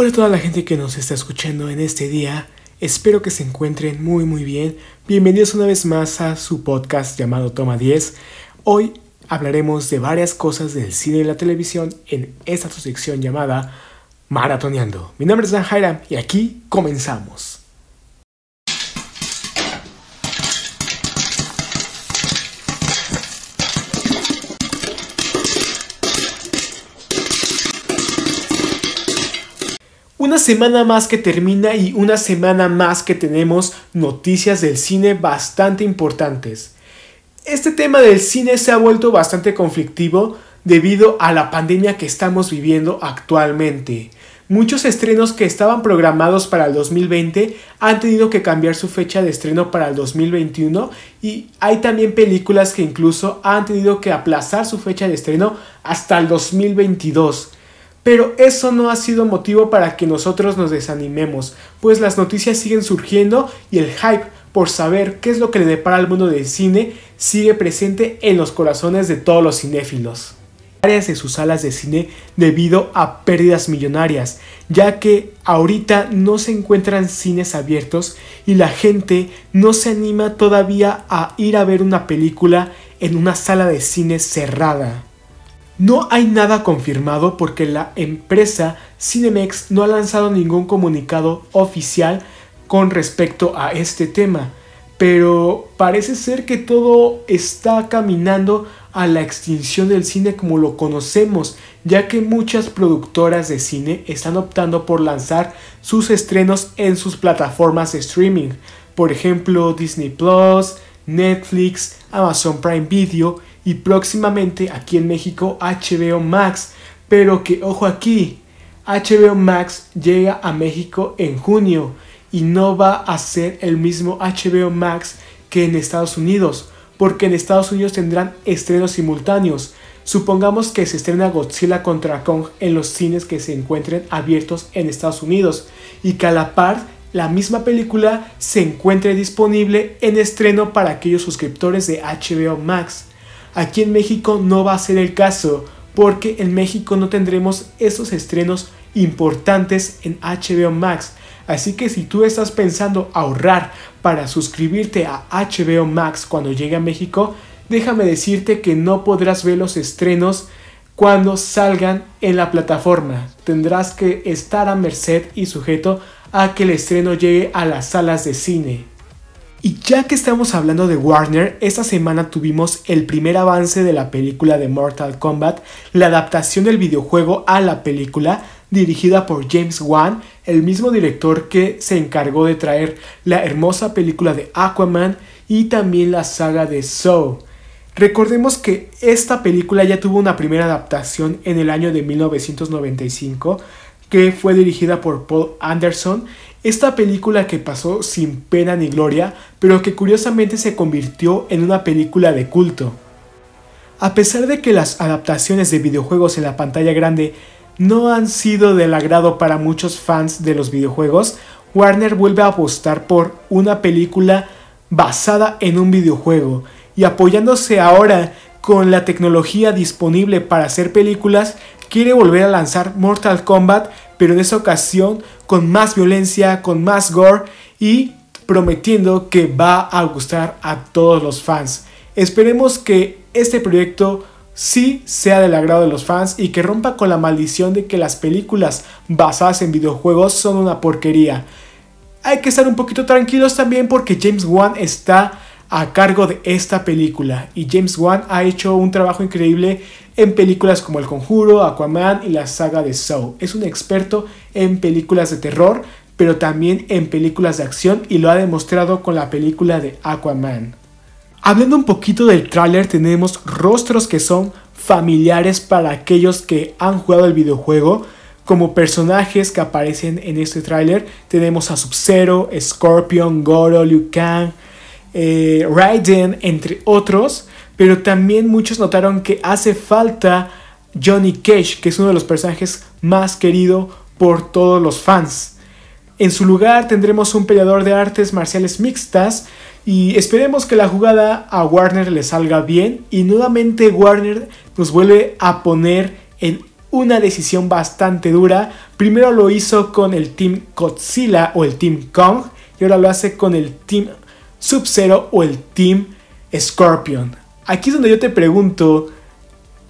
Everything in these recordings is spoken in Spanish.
Hola a toda la gente que nos está escuchando en este día. Espero que se encuentren muy muy bien. Bienvenidos una vez más a su podcast llamado Toma 10. Hoy hablaremos de varias cosas del cine y la televisión en esta sección llamada Maratoneando. Mi nombre es Dan Jaira y aquí comenzamos. Semana más que termina y una semana más que tenemos noticias del cine bastante importantes. Este tema del cine se ha vuelto bastante conflictivo debido a la pandemia que estamos viviendo actualmente. Muchos estrenos que estaban programados para el 2020 han tenido que cambiar su fecha de estreno para el 2021 y hay también películas que incluso han tenido que aplazar su fecha de estreno hasta el 2022. Pero eso no ha sido motivo para que nosotros nos desanimemos, pues las noticias siguen surgiendo y el hype por saber qué es lo que le depara al mundo del cine sigue presente en los corazones de todos los cinéfilos. Varias de sus salas de cine debido a pérdidas millonarias, ya que ahorita no se encuentran cines abiertos y la gente no se anima todavía a ir a ver una película en una sala de cine cerrada. No hay nada confirmado porque la empresa Cinemex no ha lanzado ningún comunicado oficial con respecto a este tema, pero parece ser que todo está caminando a la extinción del cine como lo conocemos, ya que muchas productoras de cine están optando por lanzar sus estrenos en sus plataformas de streaming, por ejemplo Disney Plus, Netflix, Amazon Prime Video y próximamente aquí en México HBO Max. Pero que ojo aquí, HBO Max llega a México en junio y no va a ser el mismo HBO Max que en Estados Unidos, porque en Estados Unidos tendrán estrenos simultáneos. Supongamos que se estrena Godzilla contra Kong en los cines que se encuentren abiertos en Estados Unidos y que a la par la misma película se encuentre disponible en estreno para aquellos suscriptores de HBO Max. Aquí en México no va a ser el caso, porque en México no tendremos esos estrenos importantes en HBO Max. Así que si tú estás pensando ahorrar para suscribirte a HBO Max cuando llegue a México, déjame decirte que no podrás ver los estrenos cuando salgan en la plataforma. Tendrás que estar a merced y sujeto a que el estreno llegue a las salas de cine. Y ya que estamos hablando de Warner, esta semana tuvimos el primer avance de la película de Mortal Kombat, la adaptación del videojuego a la película, dirigida por James Wan, el mismo director que se encargó de traer la hermosa película de Aquaman y también la saga de Saw. Recordemos que esta película ya tuvo una primera adaptación en el año de 1995, que fue dirigida por Paul Anderson esta película que pasó sin pena ni gloria, pero que curiosamente se convirtió en una película de culto. A pesar de que las adaptaciones de videojuegos en la pantalla grande no han sido del agrado para muchos fans de los videojuegos, Warner vuelve a apostar por una película basada en un videojuego y apoyándose ahora con la tecnología disponible para hacer películas, quiere volver a lanzar Mortal Kombat, pero en esa ocasión con más violencia, con más gore y prometiendo que va a gustar a todos los fans. Esperemos que este proyecto sí sea del agrado de los fans y que rompa con la maldición de que las películas basadas en videojuegos son una porquería. Hay que estar un poquito tranquilos también porque James Wan está a cargo de esta película y James Wan ha hecho un trabajo increíble en películas como El Conjuro, Aquaman y la saga de Saw. Es un experto en películas de terror, pero también en películas de acción y lo ha demostrado con la película de Aquaman. Hablando un poquito del tráiler, tenemos rostros que son familiares para aquellos que han jugado el videojuego. Como personajes que aparecen en este tráiler tenemos a Sub-Zero, Scorpion, Goro, Liu Kang, eh, Raiden, entre otros, pero también muchos notaron que hace falta Johnny Cage, que es uno de los personajes más querido por todos los fans. En su lugar tendremos un peleador de artes marciales mixtas y esperemos que la jugada a Warner le salga bien y nuevamente Warner nos vuelve a poner en una decisión bastante dura. Primero lo hizo con el Team Godzilla o el Team Kong y ahora lo hace con el Team Sub-Zero o el Team Scorpion. Aquí es donde yo te pregunto,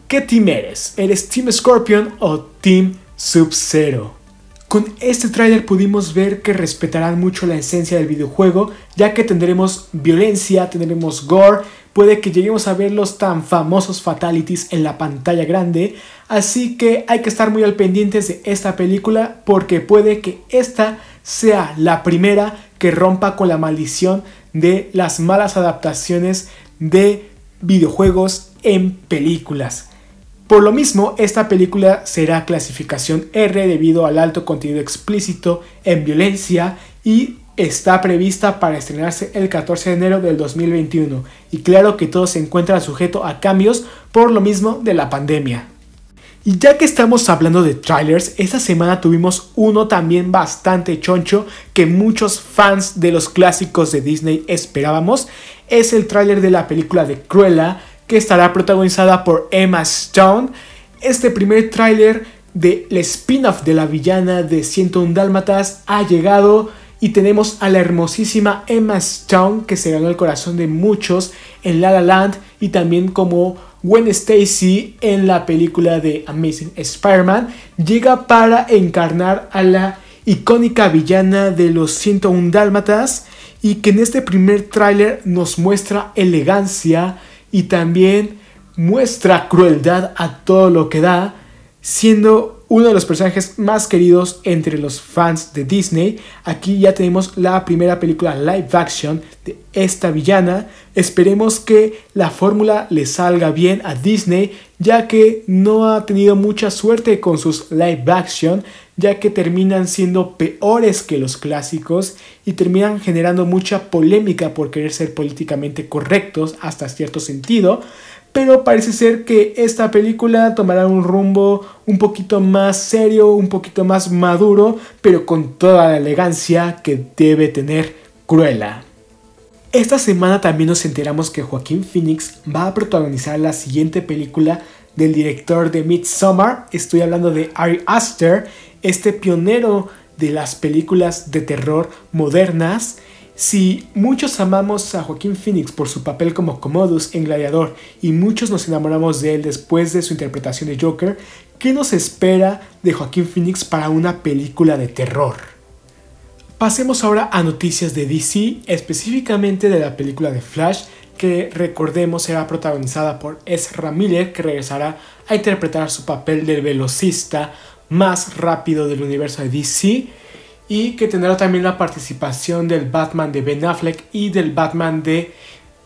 ¿qué team eres? ¿Eres Team Scorpion o Team Sub-Zero? Con este tráiler pudimos ver que respetarán mucho la esencia del videojuego, ya que tendremos violencia, tendremos gore, puede que lleguemos a ver los tan famosos fatalities en la pantalla grande, así que hay que estar muy al pendientes de esta película porque puede que esta sea la primera que rompa con la maldición de las malas adaptaciones de videojuegos en películas. Por lo mismo, esta película será clasificación R debido al alto contenido explícito en violencia y está prevista para estrenarse el 14 de enero del 2021. Y claro que todo se encuentra sujeto a cambios por lo mismo de la pandemia. Y ya que estamos hablando de trailers, esta semana tuvimos uno también bastante choncho que muchos fans de los clásicos de Disney esperábamos. Es el tráiler de la película de Cruella que estará protagonizada por Emma Stone. Este primer tráiler del spin-off de la villana de 101 Dálmatas ha llegado y tenemos a la hermosísima Emma Stone que se ganó el corazón de muchos en La La Land y también como Gwen Stacy en la película de Amazing Spider-Man. Llega para encarnar a la icónica villana de los 101 Dálmatas y que en este primer tráiler nos muestra elegancia y también muestra crueldad a todo lo que da, siendo uno de los personajes más queridos entre los fans de Disney. Aquí ya tenemos la primera película live action de esta villana. Esperemos que la fórmula le salga bien a Disney, ya que no ha tenido mucha suerte con sus live action, ya que terminan siendo peores que los clásicos y terminan generando mucha polémica por querer ser políticamente correctos hasta cierto sentido pero parece ser que esta película tomará un rumbo un poquito más serio, un poquito más maduro, pero con toda la elegancia que debe tener Cruella. Esta semana también nos enteramos que Joaquín Phoenix va a protagonizar la siguiente película del director de Midsommar. Estoy hablando de Ari Aster, este pionero de las películas de terror modernas si muchos amamos a Joaquín Phoenix por su papel como Commodus en Gladiador y muchos nos enamoramos de él después de su interpretación de Joker, ¿qué nos espera de Joaquín Phoenix para una película de terror? Pasemos ahora a noticias de DC, específicamente de la película de Flash, que recordemos será protagonizada por Ezra Miller, que regresará a interpretar su papel del velocista más rápido del universo de DC y que tendrá también la participación del Batman de Ben Affleck y del Batman de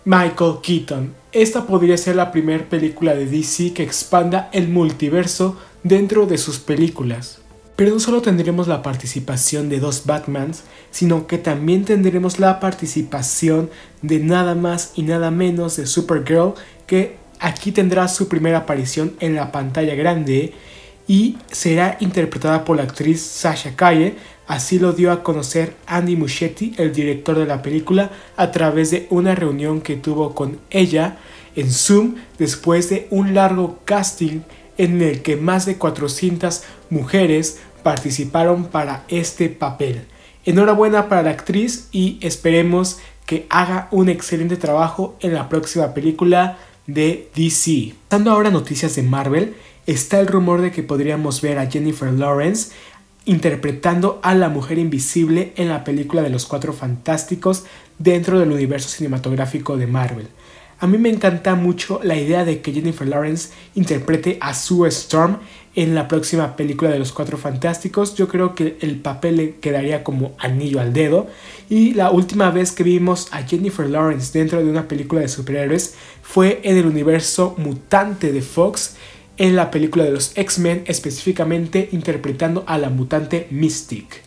Michael Keaton. Esta podría ser la primera película de DC que expanda el multiverso dentro de sus películas. Pero no solo tendremos la participación de dos Batmans, sino que también tendremos la participación de nada más y nada menos de Supergirl, que aquí tendrá su primera aparición en la pantalla grande y será interpretada por la actriz Sasha Calle, Así lo dio a conocer Andy Muschietti, el director de la película, a través de una reunión que tuvo con ella en Zoom después de un largo casting en el que más de 400 mujeres participaron para este papel. Enhorabuena para la actriz y esperemos que haga un excelente trabajo en la próxima película de DC. Dando ahora noticias de Marvel, está el rumor de que podríamos ver a Jennifer Lawrence interpretando a la mujer invisible en la película de los Cuatro Fantásticos dentro del universo cinematográfico de Marvel. A mí me encanta mucho la idea de que Jennifer Lawrence interprete a Sue Storm en la próxima película de los Cuatro Fantásticos. Yo creo que el papel le quedaría como anillo al dedo. Y la última vez que vimos a Jennifer Lawrence dentro de una película de superhéroes fue en el universo mutante de Fox en la película de los X-Men, específicamente interpretando a la mutante Mystic.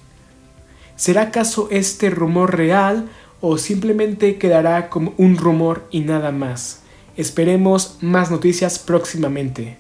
¿Será acaso este rumor real o simplemente quedará como un rumor y nada más? Esperemos más noticias próximamente.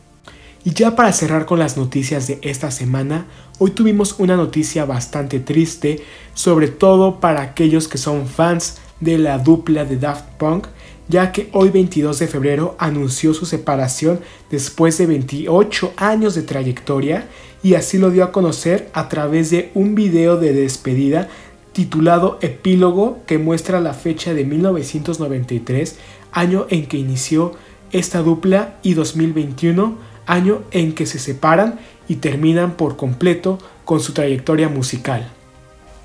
Y ya para cerrar con las noticias de esta semana, hoy tuvimos una noticia bastante triste, sobre todo para aquellos que son fans de la dupla de Daft Punk, ya que hoy 22 de febrero anunció su separación después de 28 años de trayectoria y así lo dio a conocer a través de un video de despedida titulado Epílogo que muestra la fecha de 1993, año en que inició esta dupla, y 2021, año en que se separan y terminan por completo con su trayectoria musical.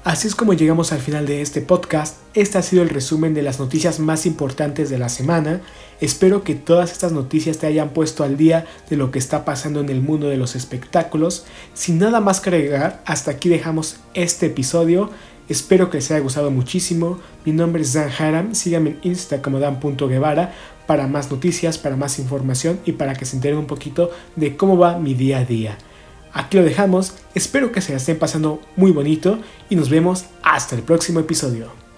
Así es como llegamos al final de este podcast. Este ha sido el resumen de las noticias más importantes de la semana. Espero que todas estas noticias te hayan puesto al día de lo que está pasando en el mundo de los espectáculos. Sin nada más que agregar, hasta aquí dejamos este episodio. Espero que les haya gustado muchísimo. Mi nombre es Dan Haram. Síganme en Insta como Dan.guevara para más noticias, para más información y para que se enteren un poquito de cómo va mi día a día. Aquí lo dejamos, espero que se la estén pasando muy bonito y nos vemos hasta el próximo episodio.